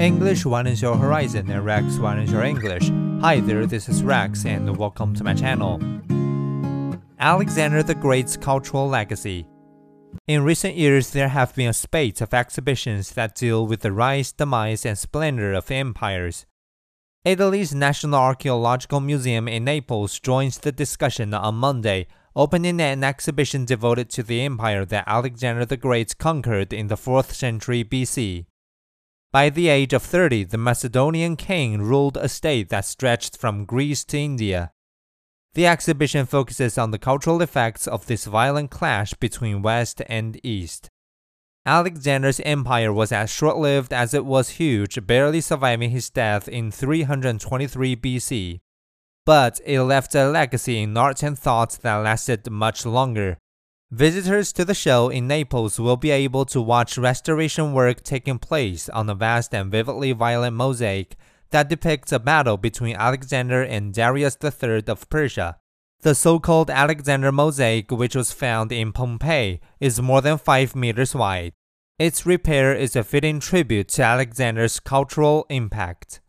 English One widens your horizon and Rex One widens your English. Hi there, this is Rex and welcome to my channel. Alexander the Great's cultural legacy. In recent years, there have been a spate of exhibitions that deal with the rise, demise, and splendor of empires. Italy's National Archaeological Museum in Naples joins the discussion on Monday, opening an exhibition devoted to the empire that Alexander the Great conquered in the 4th century BC. By the age of 30, the Macedonian king ruled a state that stretched from Greece to India. The exhibition focuses on the cultural effects of this violent clash between West and East. Alexander's empire was as short lived as it was huge, barely surviving his death in 323 BC. But it left a legacy in art and thought that lasted much longer. Visitors to the show in Naples will be able to watch restoration work taking place on a vast and vividly violent mosaic that depicts a battle between Alexander and Darius III of Persia. The so-called Alexander mosaic, which was found in Pompeii, is more than 5 meters wide. Its repair is a fitting tribute to Alexander's cultural impact.